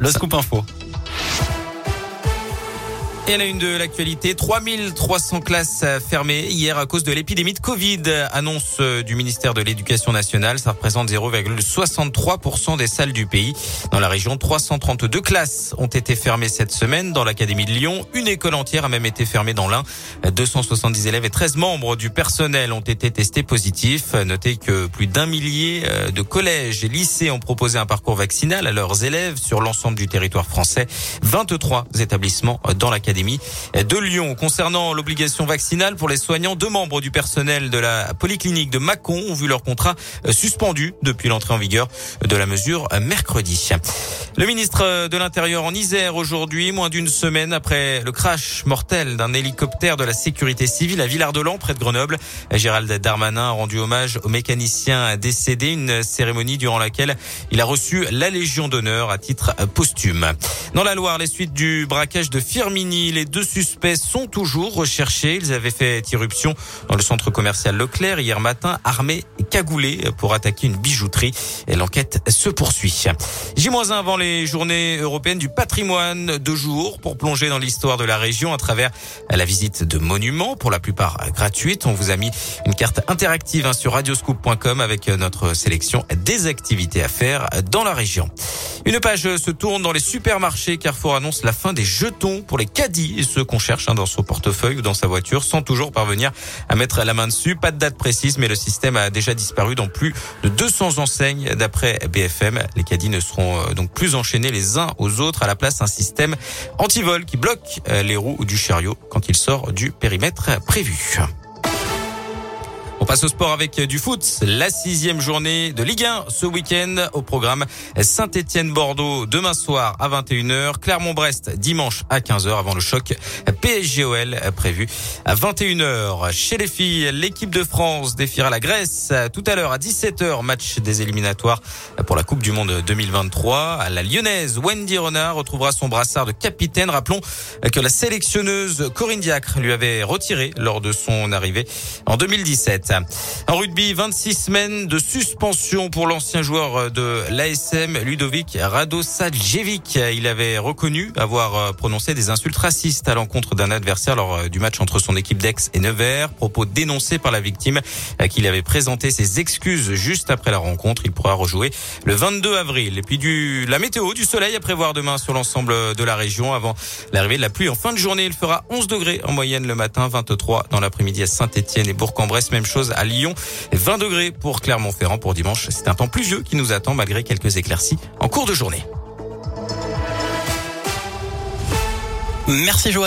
le scoop info. Et la une de l'actualité, 3300 classes fermées hier à cause de l'épidémie de Covid. Annonce du ministère de l'Éducation nationale. Ça représente 0,63% des salles du pays. Dans la région, 332 classes ont été fermées cette semaine. Dans l'Académie de Lyon, une école entière a même été fermée dans l'Ain. 270 élèves et 13 membres du personnel ont été testés positifs. Notez que plus d'un millier euh, de collèges et lycées ont proposé un parcours vaccinal à leurs élèves sur l'ensemble du territoire français. 23 établissements dans l'Académie de Lyon. Concernant l'obligation vaccinale pour les soignants, deux membres du personnel de la polyclinique de Mâcon ont vu leur contrat euh, suspendu depuis l'entrée en vigueur de la mesure euh, mercredi. Le ministre de l'Intérieur en Isère aujourd'hui, moins d'une semaine après le crash mortel d'un hélicoptère de la sécurité civile à Villard-de-Lans, près de Grenoble. Gérald Darmanin a rendu hommage au mécanicien décédé, une cérémonie durant laquelle il a reçu la Légion d'honneur à titre posthume. Dans la Loire, les suites du braquage de Firmini les deux suspects sont toujours recherchés. Ils avaient fait irruption dans le centre commercial Leclerc hier matin, armés et cagoulés pour attaquer une bijouterie. Et l'enquête se poursuit. J-1 avant les journées européennes du patrimoine, deux jours pour plonger dans l'histoire de la région à travers la visite de monuments, pour la plupart gratuites. On vous a mis une carte interactive hein, sur radioscoop.com avec notre sélection des activités à faire dans la région. Une page se tourne dans les supermarchés. Carrefour annonce la fin des jetons pour les caddies et ceux qu'on cherche hein, dans son portefeuille ou dans sa voiture sans toujours parvenir à mettre la main dessus. Pas de date précise, mais le système a déjà disparu dans plus de 200 enseignes d'après BFM. Les caddies ne seront euh, donc plus enchaînés les uns aux autres. À la place, un système anti-vol qui bloque euh, les roues du chariot quand il sort du périmètre prévu passe au sport avec du foot. La sixième journée de Ligue 1 ce week-end au programme Saint-Étienne-Bordeaux demain soir à 21h, Clermont-Brest dimanche à 15h avant le choc PSGOL prévu à 21h. Chez les filles, l'équipe de France défiera la Grèce tout à l'heure à 17h, match des éliminatoires pour la Coupe du Monde 2023. La lyonnaise Wendy Renard retrouvera son brassard de capitaine. Rappelons que la sélectionneuse Corinne Diacre lui avait retiré lors de son arrivée en 2017. En rugby, 26 semaines de suspension pour l'ancien joueur de l'ASM, Ludovic Radosavljevic. Il avait reconnu avoir prononcé des insultes racistes à l'encontre d'un adversaire lors du match entre son équipe d'Aix et Nevers. Propos dénoncés par la victime qu'il avait présenté ses excuses juste après la rencontre. Il pourra rejouer le 22 avril. Et puis du, la météo, du soleil à prévoir demain sur l'ensemble de la région avant l'arrivée de la pluie en fin de journée. Il fera 11 degrés en moyenne le matin, 23 dans l'après-midi à Saint-Etienne et Bourg-en-Bresse. Même chose à Lyon. 20 degrés pour Clermont-Ferrand pour dimanche. C'est un temps pluvieux qui nous attend malgré quelques éclaircies en cours de journée. Merci Joanne.